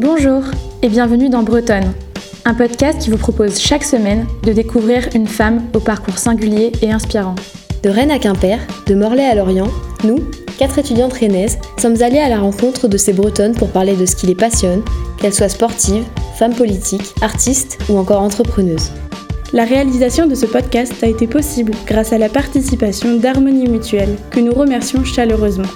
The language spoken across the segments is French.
Bonjour et bienvenue dans Bretonne, un podcast qui vous propose chaque semaine de découvrir une femme au parcours singulier et inspirant. De Rennes à Quimper, de Morlaix à Lorient, nous, quatre étudiantes rennaises, sommes allées à la rencontre de ces Bretonnes pour parler de ce qui les passionne, qu'elles soient sportives, femmes politiques, artistes ou encore entrepreneuses. La réalisation de ce podcast a été possible grâce à la participation d'Harmonie Mutuelle, que nous remercions chaleureusement.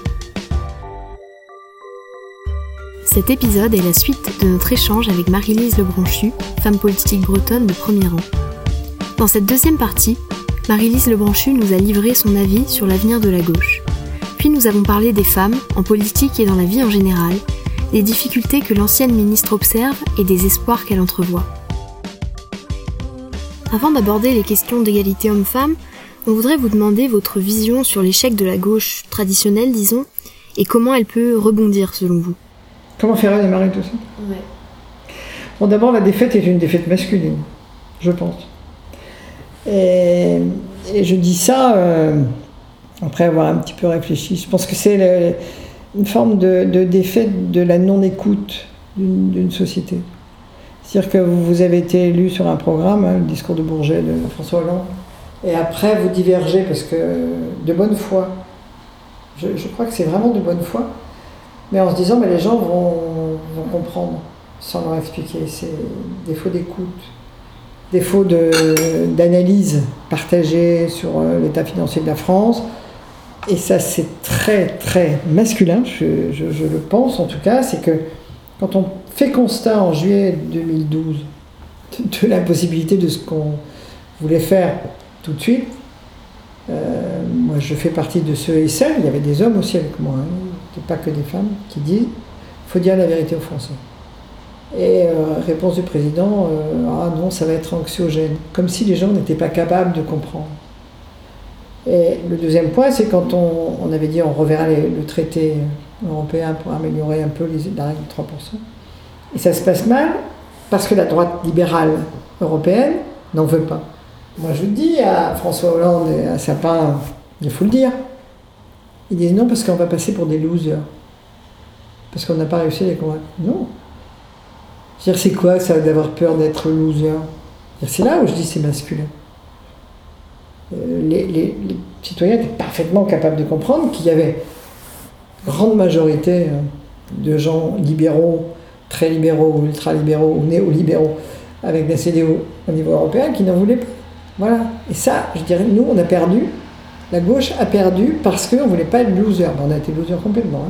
Cet épisode est la suite de notre échange avec Marie-Lise Lebranchu, femme politique bretonne de premier rang. Dans cette deuxième partie, Marie-Lise Lebranchu nous a livré son avis sur l'avenir de la gauche. Puis nous avons parlé des femmes, en politique et dans la vie en général, des difficultés que l'ancienne ministre observe et des espoirs qu'elle entrevoit. Avant d'aborder les questions d'égalité homme-femme, on voudrait vous demander votre vision sur l'échec de la gauche traditionnelle, disons, et comment elle peut rebondir selon vous. Comment faire redémarrer tout ça Bon, d'abord, la défaite est une défaite masculine, je pense. Et, je dis ça euh, après avoir un petit peu réfléchi. Je pense que c'est une forme de, défaite de la non-écoute d'une société. C'est-à-dire que vous avez été élu sur un programme, hein, le discours de Bourget de François Hollande, et après vous divergez parce que de bonne foi, je, je crois que c'est vraiment de bonne foi, mais en se disant, mais les gens vont, comprendre sans leur expliquer. C'est défaut d'écoute, défaut d'analyse partagée sur euh, l'état financier de la France. Et ça, c'est très, très masculin, je, le pense en tout cas, c'est que quand on fait constat en juillet 2012 de, l'impossibilité de ce qu'on voulait faire tout de suite, euh, moi je fais partie de ceux et celles, il y avait des hommes aussi avec moi, hein, pas que des femmes, qui disent il faut dire la vérité aux Français. Et euh, réponse du président euh, ah non, ça va être anxiogène, comme si les gens n'étaient pas capables de comprendre. Et le deuxième point, c'est quand on, avait dit on reverra le traité européen pour améliorer un peu les, la règle de 3%. Et ça se passe mal parce que la droite libérale européenne n'en veut pas. Moi je dis à François Hollande et à Sapin, il faut le dire, ils disent non parce qu'on va passer pour des losers. Parce qu'on n'a pas réussi à les convaincre. Non. C'est quoi ça d'avoir peur d'être loser? C'est là où je dis c'est masculin. Euh, les, citoyens étaient parfaitement capables de comprendre qu'il y avait grande majorité euh, de gens libéraux, très libéraux, ultra-libéraux ou néolibéraux avec la CDO au niveau européen qui n'en voulaient pas. Voilà. Et ça, je dirais, nous, on a perdu la gauche a perdu parce qu'on ne voulait pas être loser. on a été loser complètement.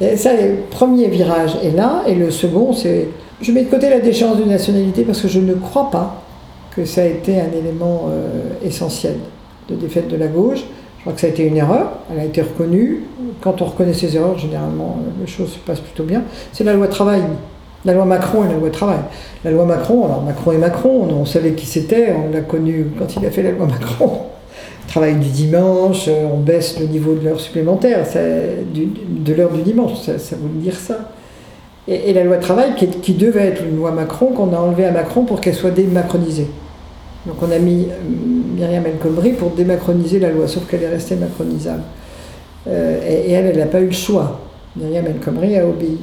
Hein. Ça, le premier virage est là, et le second, c'est. Je mets de côté la déchéance de nationalité parce que je ne crois pas que ça a été un élément euh, essentiel de défaite de la gauche. Je crois que ça a été une erreur, elle a été reconnue. Quand on reconnaît ses erreurs, généralement, les choses se passent plutôt bien. C'est la loi travail. La loi Macron et la loi travail. La loi Macron, alors Macron et Macron, on savait qui c'était, on l'a connu quand il a fait la loi Macron travail du dimanche, euh, on baisse le niveau de l'heure supplémentaire, de l'heure du dimanche, ça, ça, veut dire ça. Et, la loi travail qui, devait être une loi Macron, qu'on a enlevée à Macron pour qu'elle soit démacronisée. Donc on a mis euh, Myriam El Khomri pour démacroniser la loi, sauf qu'elle est restée macronisable. Euh, et, elle, elle n'a pas eu le choix. Myriam El Khomri a obéi.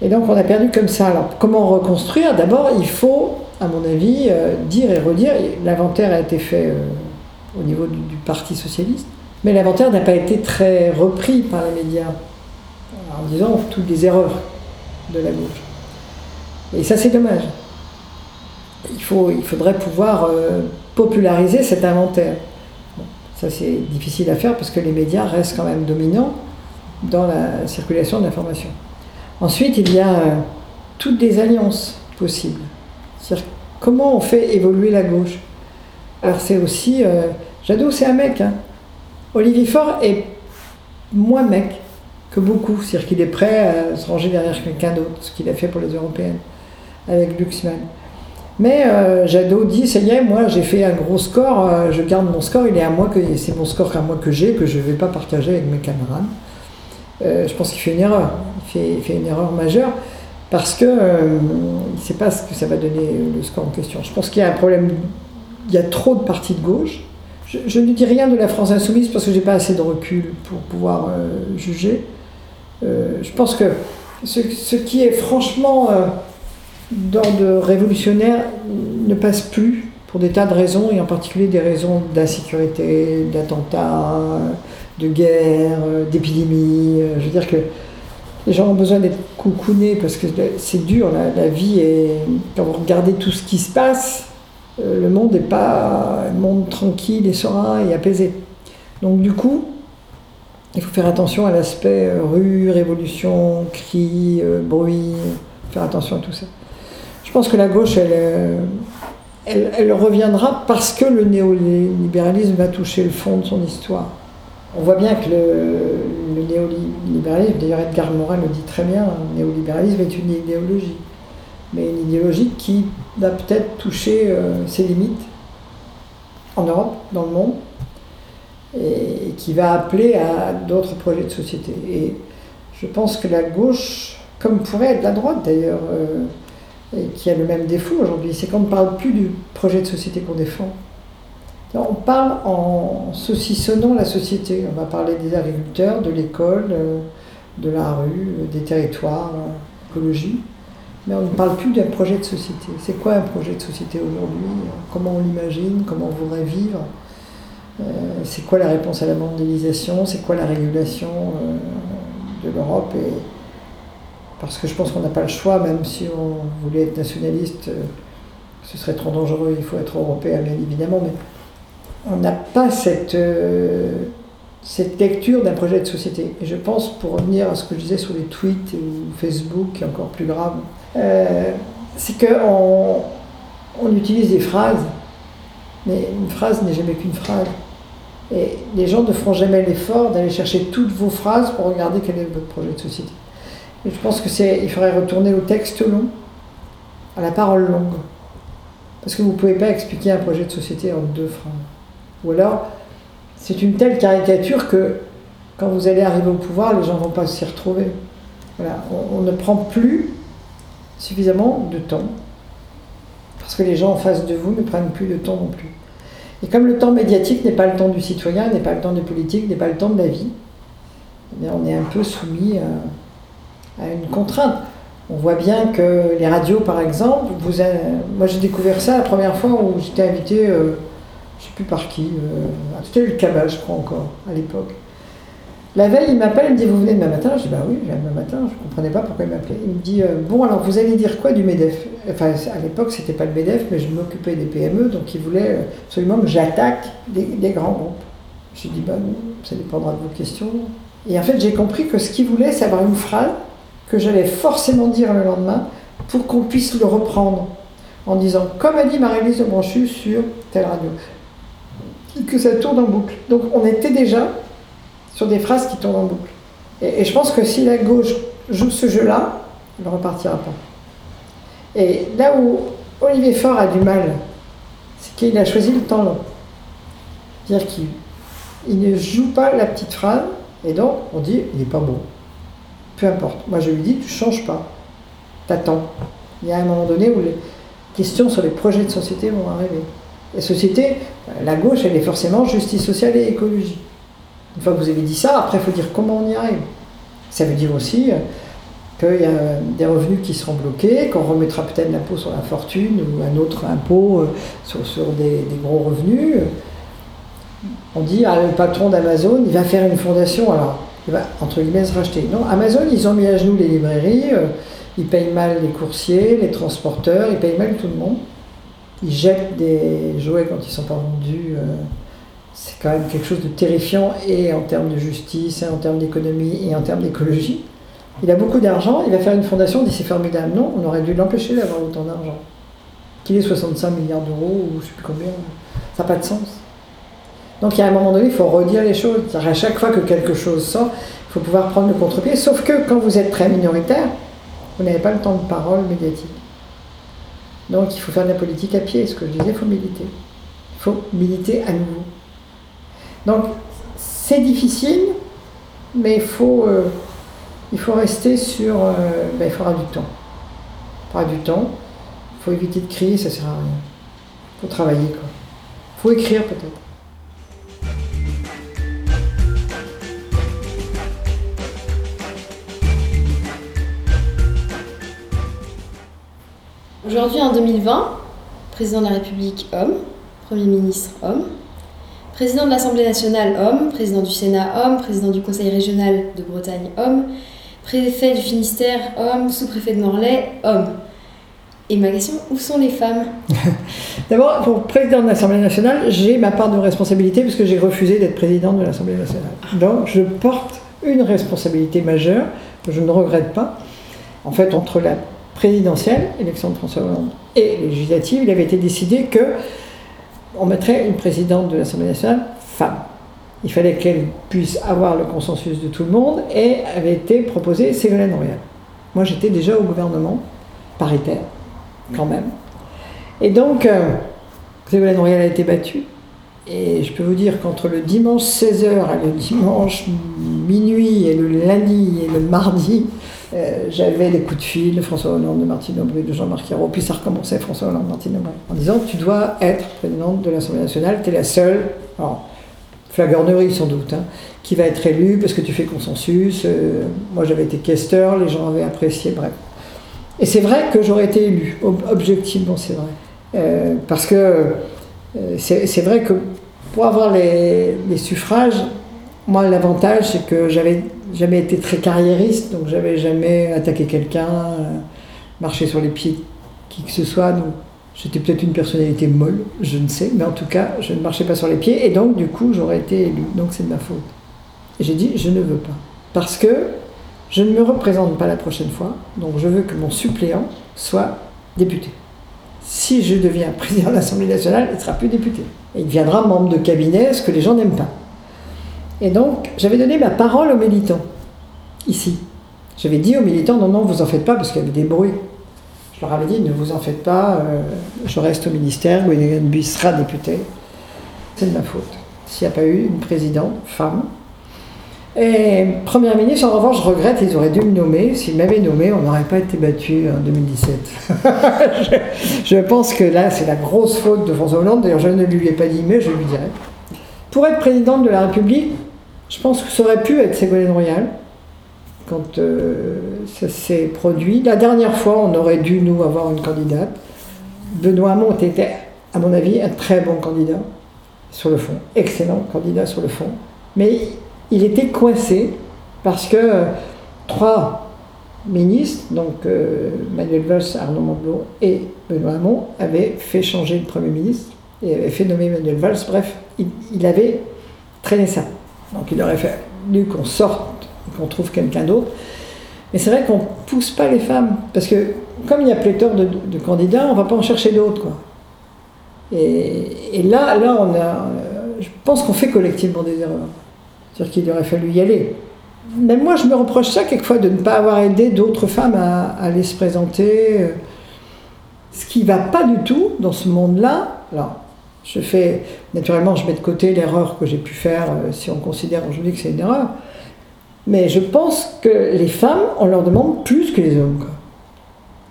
Et donc on a perdu comme ça. Alors comment reconstruire? D'abord, il faut, à mon avis, dire et redire. L'inventaire a été fait au niveau du, Parti socialiste. Mais l'inventaire n'a pas été très repris par les médias en disant toutes les erreurs de la gauche. Et ça, c'est dommage. Il, faut, il faudrait pouvoir euh, populariser cet inventaire. ça, c'est difficile à faire parce que les médias restent quand même dominants dans la circulation de l'information. Ensuite, il y a euh, toutes les alliances possibles. C'est-à-dire comment on fait évoluer la gauche alors c'est aussi. Euh, Jadot, c'est un mec. Hein. Olivier Faure est moins mec que beaucoup. C'est-à-dire qu'il est prêt à se ranger derrière quelqu'un d'autre, ce qu'il a fait pour les Européennes avec Luxman. Mais euh, Jadot dit ça y est, moi j'ai fait un gros score, euh, je garde mon score, il est à moi que c'est mon score à moi que j'ai, que je ne vais pas partager avec mes camarades. je pense qu'il fait une erreur, il fait, il fait, une erreur majeure parce que il ne sait pas ce que ça va donner le score en question. Je pense qu'il y a un problème il y a trop de partis de gauche. Je, ne dis rien de la France insoumise parce que je n'ai pas assez de recul pour pouvoir euh, juger. Euh, je pense que ce, qui est franchement euh, d'ordre révolutionnaire ne passe plus pour des tas de raisons, et en particulier des raisons d'insécurité, d'attentats, de guerre, d'épidémie. Je veux dire que les gens ont besoin d'être coucounés parce que c'est dur, la, vie est. Quand vous regardez tout ce qui se passe, le monde n'est pas un monde tranquille et serein et apaisé. Donc, du coup, il faut faire attention à l'aspect euh, rue, révolution, cri, euh, bruit, faire attention à tout ça. Je pense que la gauche, elle, elle reviendra parce que le néolibéralisme va toucher le fond de son histoire. On voit bien que le, néolibéralisme, d'ailleurs Edgar Morin le dit très bien, le néolibéralisme est une idéologie, mais une idéologie qui va peut-être toucher euh, ses limites en Europe, dans le monde, et qui va appeler à d'autres projets de société. Et je pense que la gauche, comme pourrait être la droite d'ailleurs, euh, et qui a le même défaut aujourd'hui, c'est qu'on ne parle plus du projet de société qu'on défend. On parle en saucissonnant la société. On va parler des agriculteurs, de l'école, euh, de la rue, des territoires, euh, écologie. Mais on ne parle plus d'un projet de société. C'est quoi un projet de société aujourd'hui? Comment on l'imagine? Comment on voudrait vivre? C'est quoi la réponse à la mondialisation? C'est quoi la régulation de l'Europe? Et Parce que je pense qu'on n'a pas le choix, même si on voulait être nationaliste, ce serait trop dangereux. Il faut être européen, bien évidemment. Mais on n'a pas cette, euh, cette lecture d'un projet de société. Et je pense, pour revenir à ce que je disais sur les tweets ou Facebook, qui est encore plus grave, euh, c'est qu'on on utilise des phrases, mais une phrase n'est jamais qu'une phrase. Et les gens ne feront jamais l'effort d'aller chercher toutes vos phrases pour regarder quel est votre projet de société. Et je pense que c'est, il faudrait retourner au texte long, à la parole longue. Parce que vous ne pouvez pas expliquer un projet de société en deux phrases. Ou alors, c'est une telle caricature que quand vous allez arriver au pouvoir, les gens ne vont pas s'y retrouver. Voilà. On, ne prend plus suffisamment de temps, parce que les gens en face de vous ne prennent plus de temps non plus. Et comme le temps médiatique n'est pas le temps du citoyen, n'est pas le temps du politique, n'est pas le temps de la vie, eh on est un peu soumis à, une contrainte. On voit bien que les radios, par exemple, vous moi j'ai découvert ça la première fois où j'étais invité. Euh, je ne sais plus par qui, euh, c'était le cabal, je crois encore, à l'époque. La veille, il m'appelle, il me dit Vous venez demain matin? Je dis Bah oui, je viens demain matin, je ne comprenais pas pourquoi il m'appelait. Il me dit euh, Bon, alors vous allez dire quoi du MEDEF? Enfin, à l'époque, c'était pas le MEDEF, mais je m'occupais des PME, donc il voulait absolument que j'attaque des, grands groupes. Je lui ai dit Bah non, ça dépendra de vos questions. Et en fait, j'ai compris que ce qu'il voulait, c'est avoir une phrase que j'allais forcément dire le lendemain pour qu'on puisse le reprendre en disant Comme a dit Marie-Lise Branchu sur telle radio que ça tourne en boucle. Donc on était déjà sur des phrases qui tournent en boucle. Et, je pense que si la gauche joue ce jeu-là, elle ne repartira pas. Et là où Olivier Faure a du mal, c'est qu'il a choisi le temps long. C'est-à-dire qu'il ne joue pas la petite phrase, et donc on dit il n'est pas bon. Peu importe. Moi je lui dis tu changes pas. T'attends. Il y a un moment donné où les questions sur les projets de société vont arriver. La société, la gauche, elle est forcément justice sociale et écologie. Une fois que vous avez dit ça, après, il faut dire comment on y arrive. Ça veut dire aussi euh, qu'il y a des revenus qui seront bloqués, qu'on remettra peut-être l'impôt sur la fortune ou un autre impôt euh, sur, des, gros revenus. On dit, ah, le patron d'Amazon, il va faire une fondation, alors il va, entre guillemets, se racheter. Non, Amazon, ils ont mis à genoux les librairies, euh, ils payent mal les coursiers, les transporteurs, ils payent mal tout le monde ils jettent des jouets quand ils sont pas vendus. Euh, c'est quand même quelque chose de terrifiant et en termes de justice, et en termes d'économie et en termes d'écologie. Il a beaucoup d'argent, il va faire une fondation, on dit c'est formidable. Non, on aurait dû l'empêcher d'avoir autant d'argent. Qu'il ait 65 milliards d'euros ou je ne sais plus combien, ça n'a pas de sens. Donc il y a un moment donné, il faut redire les choses. À chaque fois que quelque chose sort, il faut pouvoir prendre le contre-pied. Sauf que quand vous êtes très minoritaire, vous n'avez pas le temps de parole médiatique. Donc il faut faire de la politique à pied, ce que je disais, il faut militer. Il faut militer à nouveau. Donc c'est difficile, mais il faut, euh, rester sur... Euh, ben, il faudra du temps. Il faudra du temps. Il faut éviter de crier, ça ne sert à rien. Il faut travailler. Il faut écrire peut-être. Aujourd'hui, en 2020, président de la République, homme, Premier ministre, homme, président de l'Assemblée nationale, homme, président du Sénat, homme, président du Conseil régional de Bretagne, homme, préfet du Finistère, homme, sous-préfet de Morlaix, homme. Et ma question, où sont les femmes? D'abord, pour président de l'Assemblée nationale, j'ai ma part de responsabilité puisque j'ai refusé d'être président de l'Assemblée nationale. Donc, je porte une responsabilité majeure que je ne regrette pas. En fait, entre la présidentielle, élection de François Hollande, et législative, il avait été décidé que on mettrait une présidente de l'Assemblée nationale femme. Il fallait qu'elle puisse avoir le consensus de tout le monde et avait été proposée Ségolène Royal. Moi, j'étais déjà au gouvernement, paritaire, quand même. Et donc, euh, Ségolène Royal a été battue. Et je peux vous dire qu'entre le dimanche 16h et le dimanche minuit et le lundi et le mardi, euh, j'avais des coups de fil de François Hollande, de Martine Aubry, de Jean-Marc Ayrault, puis ça recommençait François Hollande, Martine Aubry, en disant Tu dois être présidente de l'Assemblée nationale, tu es la seule, alors, flagornerie sans doute, hein, qui va être élue parce que tu fais consensus. Euh, moi j'avais été questeur, les gens avaient apprécié, bref. Et c'est vrai que j'aurais été élu, objectivement c'est vrai. Euh, parce que c'est vrai que pour avoir les suffrages, moi l'avantage c'est que j'avais jamais été très carriériste, donc j'avais jamais attaqué quelqu'un, euh, marché sur les pieds qui que ce soit. Donc j'étais peut-être une personnalité molle, je ne sais, mais en tout cas, je ne marchais pas sur les pieds et donc du coup, j'aurais été élu. Donc c'est de ma faute. Et j'ai dit, je ne veux pas. Parce que je ne me représente pas la prochaine fois, donc je veux que mon suppléant soit député. Si je deviens président de l'Assemblée nationale, il ne sera plus député. Il deviendra membre de cabinet, ce que les gens n'aiment pas. Et donc, j'avais donné ma parole aux militants, ici. J'avais dit aux militants, non, non, vous en faites pas, parce qu'il y avait des bruits. Je leur avais dit, ne vous en faites pas, euh, je reste au ministère, Gwendoline Buis sera députée. C'est de ma faute. S'il n'y a pas eu une présidente, femme. Et première ministre, en revanche, je regrette, ils auraient dû me nommer. S'ils m'avaient nommé, on n'aurait pas été battu en 2017. je, je, pense que là, c'est la grosse faute de François Hollande. D'ailleurs, je ne lui ai pas dit, mais je lui dirai. Pour être présidente de la République, je pense que ça aurait pu être Ségolène Royal quand euh, ça s'est produit. La dernière fois, on aurait dû, nous, avoir une candidate. Benoît Hamon était, à mon avis, un très bon candidat sur le fond, excellent candidat sur le fond. Mais il était coincé parce que euh, trois ministres, donc euh, Manuel Valls, Arnaud Monteblanc et Benoît Hamon, avaient fait changer le Premier ministre et avaient fait nommer Manuel Valls. Bref, il avait traîné ça. Donc il aurait fallu qu'on sorte, qu'on trouve quelqu'un d'autre. Mais c'est vrai qu'on ne pousse pas les femmes, parce que comme il y a pléthore de, candidats, on ne va pas en chercher d'autres. Et, là, là, je pense qu'on fait collectivement des erreurs. C'est-à-dire qu'il aurait fallu y aller. Même moi, je me reproche ça quelquefois de ne pas avoir aidé d'autres femmes à, à, aller se présenter. Ce qui ne va pas du tout dans ce monde-là. Alors, je fais, naturellement, je mets de côté l'erreur que j'ai pu faire, euh, si on considère aujourd'hui que c'est une erreur. Mais je pense que les femmes, on leur demande plus que les hommes.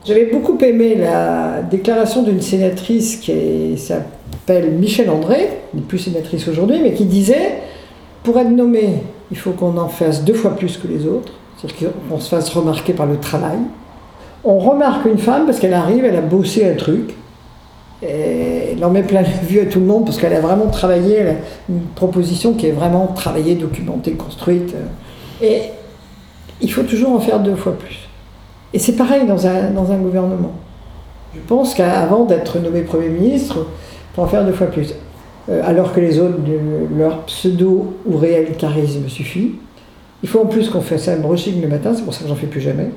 J'avais beaucoup aimé la déclaration d'une sénatrice qui s'appelle Michel André, n'est plus sénatrice aujourd'hui, mais qui disait pour être nommé, il faut qu'on en fasse deux fois plus que les autres, c'est-à-dire qu'on se fasse remarquer par le travail. On remarque une femme parce qu'elle arrive, elle a bossé un truc, elle en met plein la vue à tout le monde parce qu'elle a vraiment travaillé, a une proposition qui est vraiment travaillée, documentée, construite. Et il faut toujours en faire deux fois plus. Et c'est pareil dans un, dans un gouvernement. Je pense qu'avant d'être nommé Premier ministre, il faut en faire deux fois plus. Euh, alors que les autres, leur pseudo ou réel charisme suffit. Il faut en plus qu'on fasse un brushing le matin, c'est pour ça que j'en fais plus jamais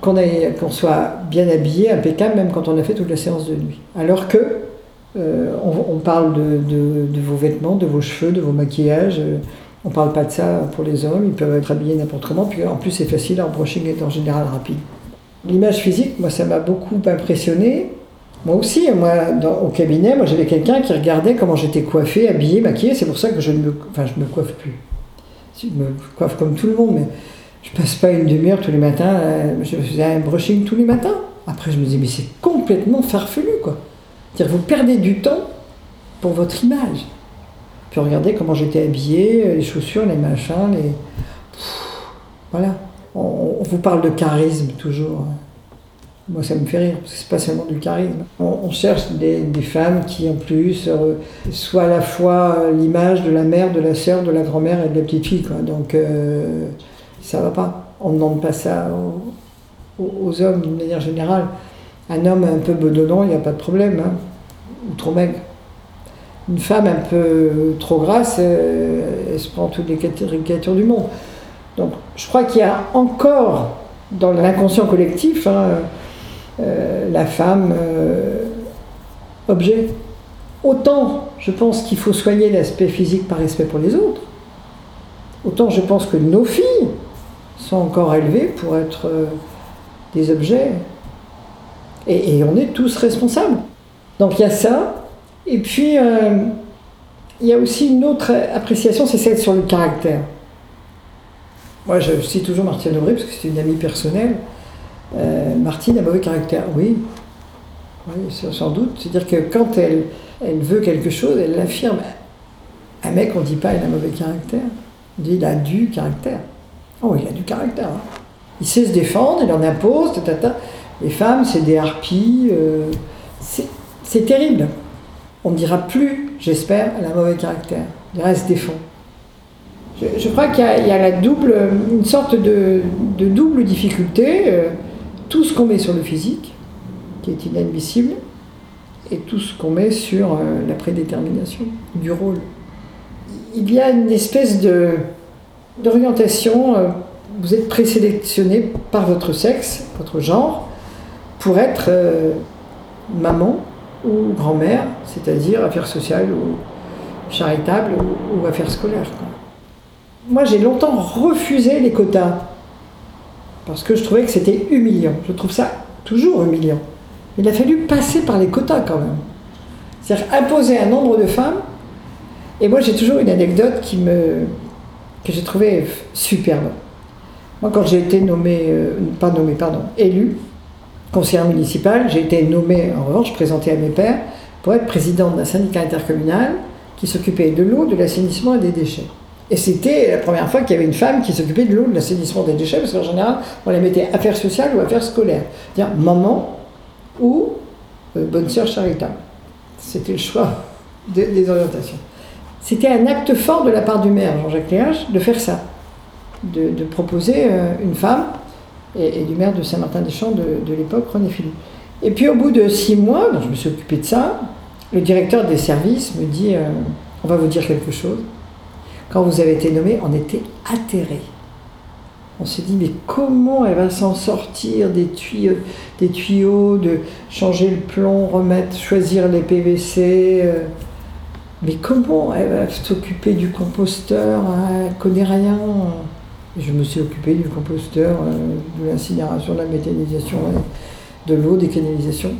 qu'on qu soit bien habillé, impeccable, même quand on a fait toute la séance de nuit. Alors que euh, on, parle de, vos vêtements, de vos cheveux, de vos maquillages. Euh, on ne parle pas de ça pour les hommes, ils peuvent être habillés n'importe comment. Puis en plus, c'est facile, leur brushing est en général rapide. L'image physique, moi, ça m'a beaucoup impressionné. Moi aussi, moi, au cabinet, moi, j'avais quelqu'un qui regardait comment j'étais coiffée, habillée, maquillée. C'est pour ça que je ne me, enfin, je me coiffe plus. Je me coiffe comme tout le monde, mais je passe pas une demi-heure tous les matins, euh, je faisais un brushing tous les matins. Après, je me disais, mais c'est complètement farfelu, quoi. C'est-à-dire, vous perdez du temps pour votre image. Puis regardez comment j'étais habillée, euh, les chaussures, les machins, les. Voilà. On, vous parle de charisme toujours. Moi, ça me fait rire, parce que c'est pas seulement du charisme. On, cherche des, femmes qui, en plus, euh, soient à la fois l'image de la mère, de la sœur, de la grand-mère et de la petite fille. Quoi. Donc, ça va pas. On ne demande pas ça aux, hommes d'une manière générale. Un homme un peu bedonnant, il n'y a pas de problème, hein. ou trop maigre. Une femme un peu trop grasse, euh, elle se prend toutes les caricatures du monde. Donc, je crois qu'il y a encore dans l'inconscient collectif hein, euh, la femme euh, objet. Autant je pense qu'il faut soigner l'aspect physique par respect pour les autres, autant je pense que nos filles sont encore élevées pour être euh, des objets. Et, on est tous responsables. Donc il y a ça. Et puis, il y a aussi une autre appréciation, c'est celle sur le caractère. Moi, je cite toujours Martine Aubry parce que c'est une amie personnelle. Euh, Martine a mauvais caractère, oui. Oui, sans doute. C'est-à-dire que quand elle, elle veut quelque chose, elle l'affirme. Un mec, on ne dit pas il a mauvais caractère. On dit il a du caractère. Oh, il a du caractère. Hein. Il sait se défendre, il en impose, tata. Les femmes, c'est des harpies. Euh, c'est terrible. On ne dira plus, j'espère, elle a mauvais caractère. Il reste défend je, crois qu'il y, a la double, une sorte de, double difficulté. Euh, tout ce qu'on met sur le physique, qui est inadmissible, et tout ce qu'on met sur euh, la prédétermination du rôle. Il y a une espèce de, d'orientation. Euh, vous êtes présélectionné par votre sexe, votre genre, pour être maman ou grand-mère, c'est-à-dire affaires sociales ou charitables ou, affaires scolaires moi j'ai longtemps refusé les quotas parce que je trouvais que c'était humiliant. Je trouve ça toujours humiliant. Il a fallu passer par les quotas quand même. C'est-à-dire imposer un nombre de femmes. Et moi j'ai toujours une anecdote qui me, que j'ai trouvée superbe. Moi quand j'ai été nommée, euh, pas nommée, pardon, élue conseillère municipale, j'ai été nommée en revanche, présentée à mes pères, pour être présidente d'un syndicat intercommunal qui s'occupait de l'eau, de l'assainissement et des déchets. Et c'était la première fois qu'il y avait une femme qui s'occupait de l'eau, de l'assainissement des déchets, parce qu'en général, on les mettait affaires sociales ou affaires scolaires. C'est-à-dire maman ou euh, bonne sœur charitable. C'était le choix des orientations. C'était un acte fort de la part du maire, Jean-Jacques Léage, de faire ça, de, proposer euh, une femme, et, du maire de Saint-Martin-des-Champs de, l'époque, René Philippe. Et puis au bout de six mois, je me suis occupé de ça, le directeur des services me dit euh, On va vous dire quelque chose. Quand vous avez été nommé, on était atterrés. On s'est dit, mais comment elle va s'en sortir des tuyaux, des tuyaux, de changer le plomb, remettre, choisir les PVC euh, Mais comment elle va s'occuper du composteur hein, Elle connaît rien. je me suis occupé du composteur, euh, de l'incinération, de la méthanisation, de l'eau, des canalisations.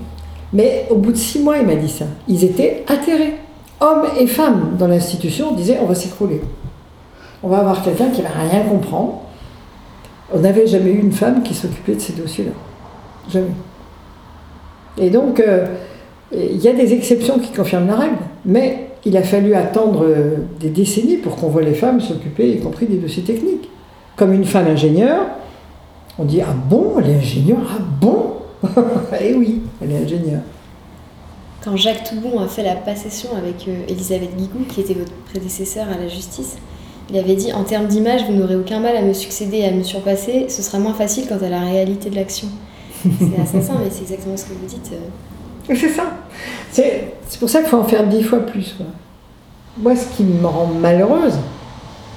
Mais au bout de six mois, il m'a dit ça. Ils étaient atterrés. Hommes et femmes dans l'institution disaient on va s'écrouler on va avoir quelqu'un qui va rien comprendre. On n'avait jamais eu une femme qui s'occupait de ces dossiers-là. Jamais. Et donc, euh, il y a des exceptions qui confirment la règle, mais il a fallu attendre euh, des décennies pour qu'on voit les femmes s'occuper, y compris des dossiers techniques. Comme une femme ingénieure, on dit Ah bon, elle est ingénieure Ah bon Eh oui, elle est ingénieure. Quand Jacques Toubon a fait la passation avec euh, Elisabeth Guigou, qui était votre prédécesseur à la justice, il avait dit En termes d'image, vous n'aurez aucun mal à me succéder et à me surpasser, ce sera moins facile quant à la réalité de l'action. C'est assassin, mais c'est exactement ce que vous dites. Euh. C'est ça. C'est pour ça qu'il faut en faire dix fois plus. Moi, ce qui me rend malheureuse,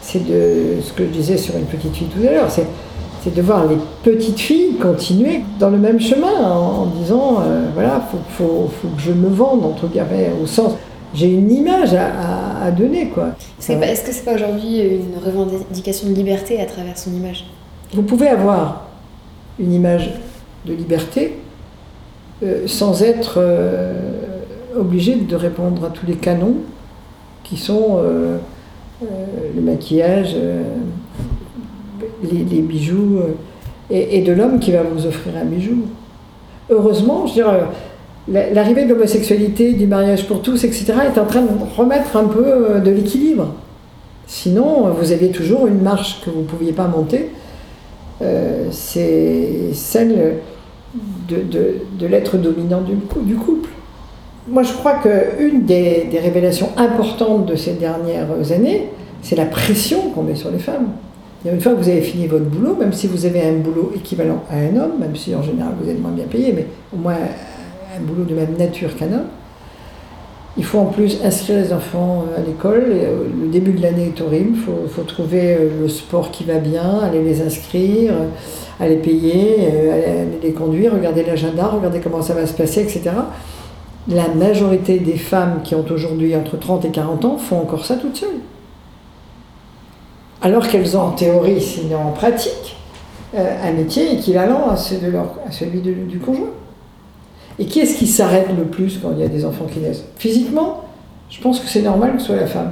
c'est de ce que je disais sur une petite fille tout à l'heure, c'est de voir les petites filles continuer dans le même chemin en, disant euh, voilà, il faut, faut, que je me vende, entre guillemets, au sens j'ai une image à, donner. quoi. Est-ce que c'est pas aujourd'hui une revendication de liberté à travers son image? Vous pouvez avoir une image de liberté euh, sans être euh, obligé de répondre à tous les canons qui sont euh, le maquillage, les, bijoux, et, de l'homme qui va vous offrir un bijou. Heureusement, je dirais l'arrivée de l'homosexualité, du mariage pour tous, etc., est en train de remettre un peu de l'équilibre. Sinon, vous aviez toujours une marche que vous ne pouviez pas monter. C'est celle de, l'être dominant du, du, couple. Moi, je crois qu'une des, des révélations importantes de ces dernières années, c'est la pression qu'on met sur les femmes. Une fois que vous avez fini votre boulot, même si vous avez un boulot équivalent à un homme, même si en général vous êtes moins bien payé, mais au moins un boulot de même nature qu'un homme, il faut en plus inscrire les enfants à l'école. Euh, le début de l'année est horrible. Il faut, trouver euh, le sport qui va bien, aller les inscrire, aller payer, euh, aller les conduire, regarder l'agenda, regarder comment ça va se passer, etc. La majorité des femmes qui ont aujourd'hui entre 30 et 40 ans font encore ça toutes seules alors qu'elles ont en théorie, sinon en pratique, euh, un métier équivalent à, celui du conjoint. Et qui est-ce qui s'arrête le plus quand il y a des enfants qui naissent? Physiquement, je pense que c'est normal que ce soit la femme.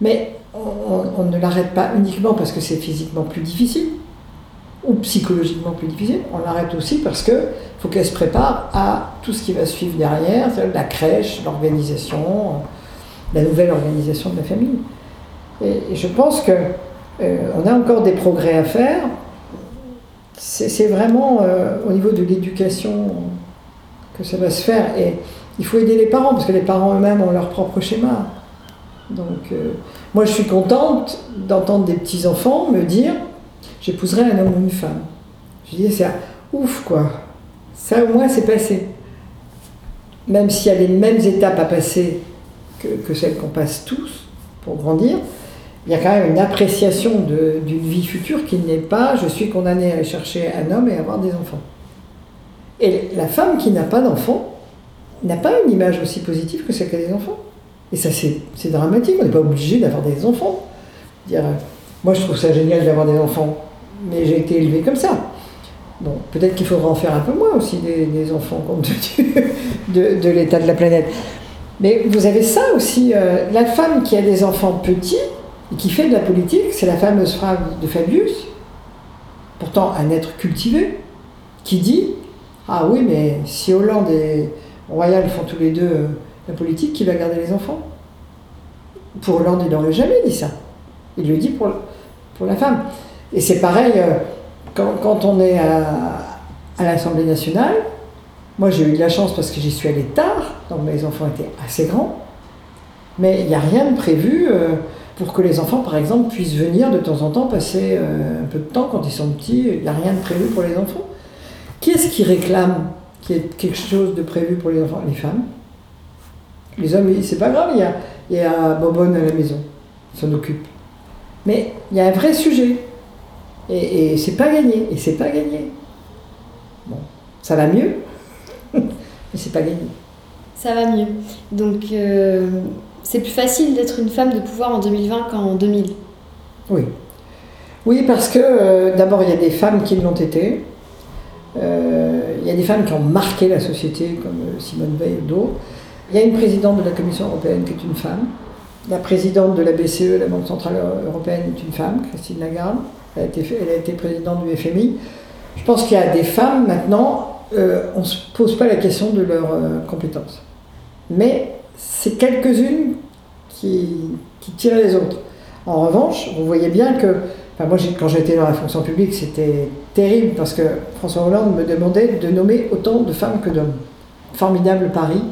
Mais on, ne l'arrête pas uniquement parce que c'est physiquement plus difficile ou psychologiquement plus difficile, on l'arrête aussi parce qu'il faut qu'elle se prépare à tout ce qui va suivre derrière, la crèche, l'organisation, la nouvelle organisation de la famille. Et, je pense qu'on euh, a encore des progrès à faire. C'est vraiment euh, au niveau de l'éducation que ça va se faire. Et il faut aider les parents, parce que les parents eux-mêmes ont leur propre schéma. Donc, euh, moi, je suis contente d'entendre des petits-enfants me dire j'épouserai un homme ou une femme. Je dis c'est ouf, quoi. Ça, au moins, c'est passé. Même s'il y a les mêmes étapes à passer que, que celles qu'on passe tous pour grandir, il y a quand même une appréciation d'une vie future qui n'est pas je suis condamné à aller chercher un homme et avoir des enfants. Et la femme qui n'a pas d'enfant n'a pas une image aussi positive que celle qui a des enfants. Et ça, c'est dramatique. On n'est pas obligé d'avoir des enfants. Dire, moi, je trouve ça génial d'avoir des enfants, mais j'ai été élevé comme ça. Bon, peut-être qu'il faudra en faire un peu moins aussi des, enfants compte tenu de, de l'état de la planète. Mais vous avez ça aussi. Euh, la femme qui a des enfants petits, et qui fait de la politique, c'est la fameuse phrase de Fabius, pourtant un être cultivé, qui dit Ah oui, mais si Hollande et Royal font tous les deux euh, la politique, qui va garder les enfants? Pour Hollande, il n'aurait jamais dit ça. Il le dit pour, la femme. Et c'est pareil, euh, quand, on est à, à l'Assemblée nationale, moi j'ai eu de la chance parce que j'y suis allé tard, donc mes enfants étaient assez grands, mais il n'y a rien de prévu. Euh, pour que les enfants, par exemple, puissent venir de temps en temps passer un peu de temps quand ils sont petits. Il n'y a rien de prévu pour les enfants. Qui est-ce qui réclame qu'il y ait quelque chose de prévu pour les enfants Les femmes? Les hommes, c'est pas grave, il y a, il y a Bobonne à la maison, s'en occupe. Mais il y a un vrai sujet. Et, et c'est pas gagné. Et c'est pas gagné. Bon, ça va mieux, mais c'est pas gagné. Ça va mieux. Donc, euh, c'est plus facile d'être une femme de pouvoir en 2020 qu'en 2000. Oui. Oui, parce que euh, d'abord, il y a des femmes qui l'ont été. Euh, il y a des femmes qui ont marqué la société, comme euh, Simone Veil ou d'autres. Il y a une présidente de la Commission européenne qui est une femme. La présidente de la BCE, la Banque Centrale Européenne, est une femme, Christine Lagarde. Elle a été, présidente du FMI. Je pense qu'il y a des femmes maintenant, on ne se pose pas la question de leurs compétences. Mais c'est quelques-unes qui, qui tiraient les autres. En revanche, vous voyez bien que, moi quand j'étais dans la fonction publique, c'était terrible parce que François Hollande me demandait de nommer autant de femmes que d'hommes. Formidable Paris,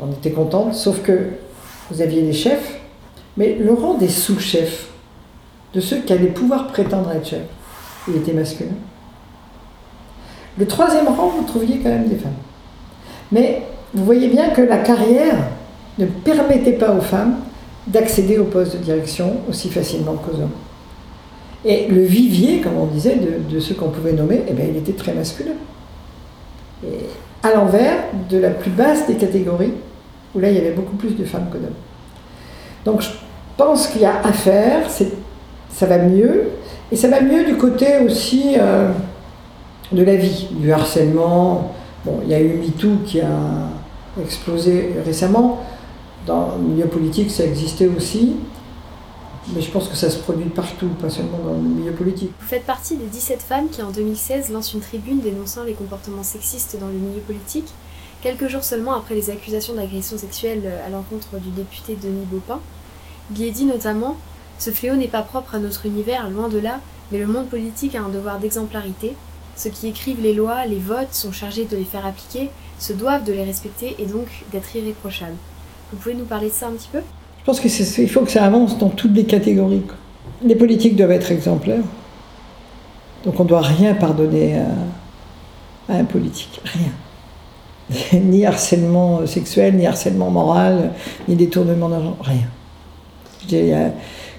on était contents, sauf que vous aviez des chefs, mais le rang des sous-chefs, de ceux qui allaient pouvoir prétendre être chefs, il était masculin. Le troisième rang, vous trouviez quand même des femmes. Mais vous voyez bien que la carrière, ne permettait pas aux femmes d'accéder aux postes de direction aussi facilement qu'aux hommes. Et le vivier, comme on disait, de, ceux qu'on pouvait nommer, eh bien, il était très masculin. Et à l'envers de la plus basse des catégories, où là, il y avait beaucoup plus de femmes que d'hommes. Donc, je pense qu'il y a à faire, ça va mieux, et ça va mieux du côté aussi euh, de la vie, du harcèlement. Il y a eu MeToo qui a explosé récemment. Dans le milieu politique, ça existait aussi, mais je pense que ça se produit partout, pas seulement dans le milieu politique. Vous faites partie des 17 femmes qui, en 2016, lancent une tribune dénonçant les comportements sexistes dans le milieu politique, quelques jours seulement après les accusations d'agression sexuelle à l'encontre du député Denis Baupin. Il est dit notamment Ce fléau n'est pas propre à notre univers, loin de là, mais le monde politique a un devoir d'exemplarité. Ceux qui écrivent les lois, les votes, sont chargés de les faire appliquer, se doivent de les respecter et donc d'être irréprochables. Vous pouvez nous parler de ça un petit peu? Je pense qu'il faut que ça avance dans toutes les catégories. Les politiques doivent être exemplaires. Donc on ne doit rien pardonner à, un politique. Rien. ni harcèlement sexuel, ni harcèlement moral, ni détournement d'argent. Rien. Il y a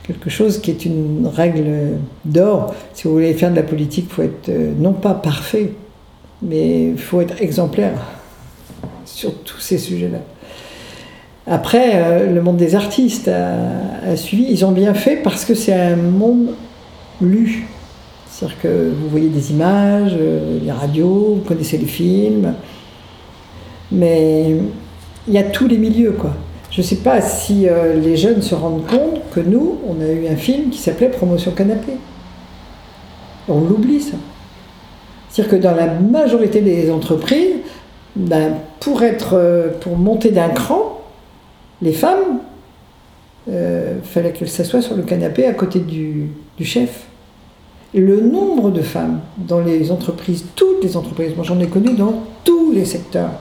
quelque chose qui est une règle d'or. Si vous voulez faire de la politique, il faut être euh, non pas parfait, mais il faut être exemplaire sur tous ces sujets-là. Après, euh, le monde des artistes a, suivi. Ils ont bien fait parce que c'est un monde lu. C'est-à-dire que vous voyez des images, euh, les radios, vous connaissez les films. Mais il y a tous les milieux, quoi. Je ne sais pas si euh, les jeunes se rendent compte que nous, on a eu un film qui s'appelait Promotion Canapé. On l'oublie, ça. C'est-à-dire que dans la majorité des entreprises, ben, pour, être, pour monter d'un cran, les femmes, euh, fallait qu'elles s'assoient sur le canapé à côté du, chef. Le nombre de femmes dans les entreprises, toutes les entreprises, moi j'en ai connu dans tous les secteurs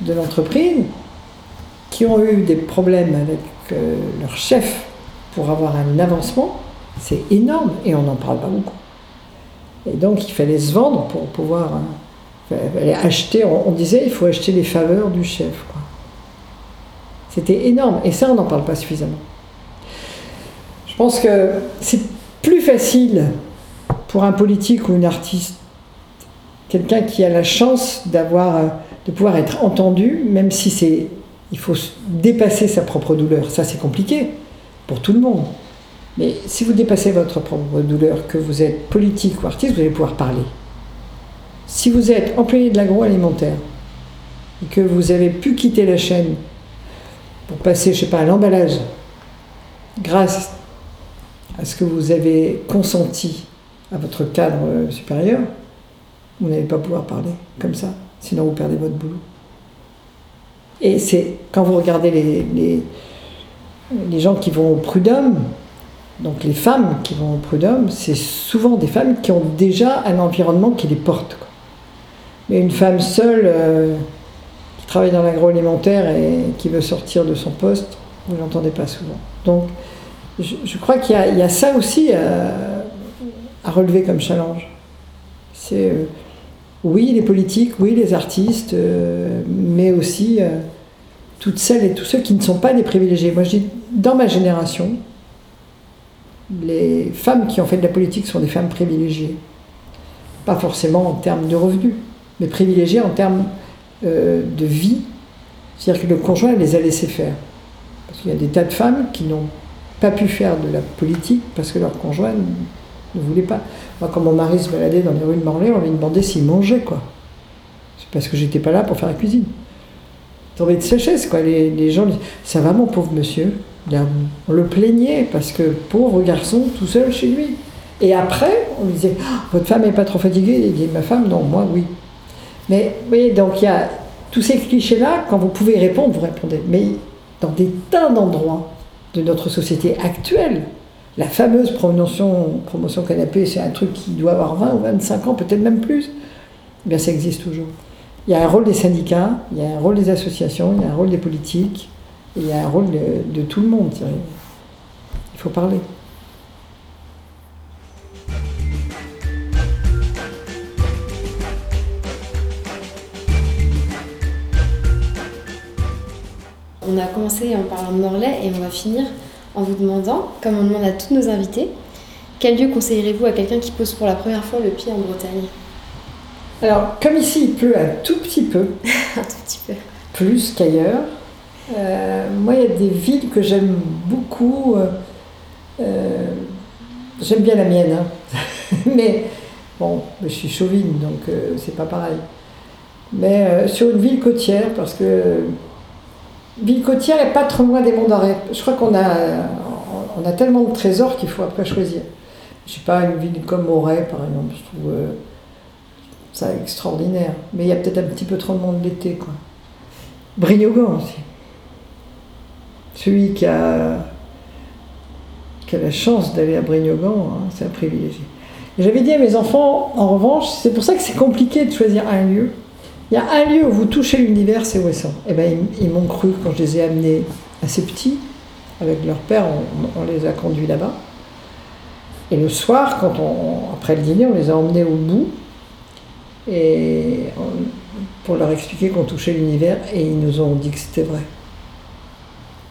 de l'entreprise, qui ont eu des problèmes avec euh, leur chef pour avoir un avancement, c'est énorme et on n'en parle pas beaucoup. Et donc il fallait se vendre pour pouvoir euh, acheter, on, disait il faut acheter les faveurs du chef. C'était énorme. Et ça, on n'en parle pas suffisamment. Je pense que c'est plus facile pour un politique ou une artiste, quelqu'un qui a la chance d'avoir, de pouvoir être entendu, même si c'est, il faut dépasser sa propre douleur. Ça, c'est compliqué pour tout le monde. Mais si vous dépassez votre propre douleur, que vous êtes politique ou artiste, vous allez pouvoir parler. Si vous êtes employé de l'agroalimentaire et que vous avez pu quitter la chaîne pour passer, je sais pas, à l'emballage, grâce à ce que vous avez consenti à votre cadre supérieur, vous n'allez pas pouvoir parler comme ça, sinon vous perdez votre boulot. Et c'est quand vous regardez les, les, gens qui vont au prud'homme, donc les femmes qui vont au prud'homme, c'est souvent des femmes qui ont déjà un environnement qui les porte. Mais une femme seule, euh, travaille dans l'agroalimentaire et qui veut sortir de son poste, vous ne l'entendez pas souvent. Donc, je, crois qu'il y, a ça aussi à, relever comme challenge. C'est euh, oui les politiques, oui les artistes, euh, mais aussi euh, toutes celles et tous ceux qui ne sont pas des privilégiés. Moi je dis, dans ma génération, les femmes qui ont fait de la politique sont des femmes privilégiées. Pas forcément en termes de revenus, mais privilégiées en termes euh, de vie, c'est-à-dire que le conjoint les a laissés faire. Parce qu'il y a des tas de femmes qui n'ont pas pu faire de la politique parce que leur conjoint ne voulait pas. Moi, quand mon mari se baladait dans les rues de Morlaix, on lui demandait s'il mangeait, quoi. C'est parce que j'étais pas là pour faire la cuisine. Tombé de sécheresse, quoi. Les, les gens disaient Ça va, mon pauvre monsieur? On le plaignait parce que pauvre garçon, tout seul chez lui. Et après, on lui disait ah, Votre femme n'est pas trop fatiguée Il dit Ma femme, non, moi, oui. Mais vous voyez, donc il y a tous ces clichés-là, quand vous pouvez répondre, vous répondez. Mais dans des tas d'endroits de notre société actuelle, la fameuse promotion, promotion canapé, c'est un truc qui doit avoir 20 ou 25 ans, peut-être même plus. Eh bien, ça existe toujours. Il y a un rôle des syndicats, il y a un rôle des associations, il y a un rôle des politiques, et il y a un rôle de, de tout le monde. Il faut parler. On a commencé en parlant de Morlaix et on va finir en vous demandant, comme on demande à tous nos invités, quel lieu conseillerez-vous à quelqu'un qui pose pour la première fois le pied en Bretagne? Alors, comme ici, il pleut un tout petit peu. un tout petit peu. Plus qu'ailleurs. Euh, moi, il y a des villes que j'aime beaucoup. Euh, euh, j'aime bien la mienne, hein. mais bon, je suis chauvine, donc c'est pas pareil. Mais sur une ville côtière, parce que ville côtière et pas trop loin des monts d'arrêt. Je crois qu'on a, on a tellement de trésors qu'il faut après choisir. Je sais pas, une ville comme Auray, par exemple, je trouve euh, ça extraordinaire. Mais il y a peut-être un petit peu trop de monde l'été, quoi. Brignogan aussi. Celui qui a, qui a la chance d'aller à Brignogan, hein, c'est un privilégié. J'avais dit à mes enfants, en revanche, c'est pour ça que c'est compliqué de choisir un lieu. Il y a un lieu où vous touchez l'univers, c'est Ouessant. Et eh ben, ils, m'ont cru quand je les ai amenés assez petits, avec leur père, on, les a conduits là-bas. Et le soir, quand on, après le dîner, on les a emmenés au bout, et pour leur expliquer qu'on touchait l'univers, et ils nous ont dit que c'était vrai.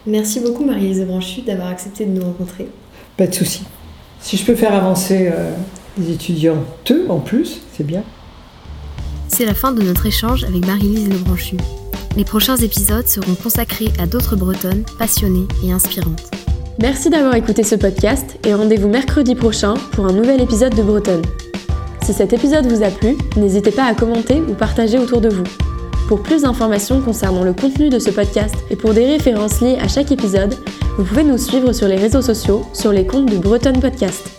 Merci beaucoup Marie-Lise Branchu d'avoir accepté de nous rencontrer. Pas de souci. Si je peux faire avancer euh, les étudiants, eux en plus, c'est bien. C'est la fin de notre échange avec Marie-Lise Lebranchu. Les prochains épisodes seront consacrés à d'autres Bretonnes passionnées et inspirantes. Merci d'avoir écouté ce podcast et rendez-vous mercredi prochain pour un nouvel épisode de Bretonne. Si cet épisode vous a plu, n'hésitez pas à commenter ou partager autour de vous. Pour plus d'informations concernant le contenu de ce podcast et pour des références liées à chaque épisode, vous pouvez nous suivre sur les réseaux sociaux sur les comptes de Breton Podcast.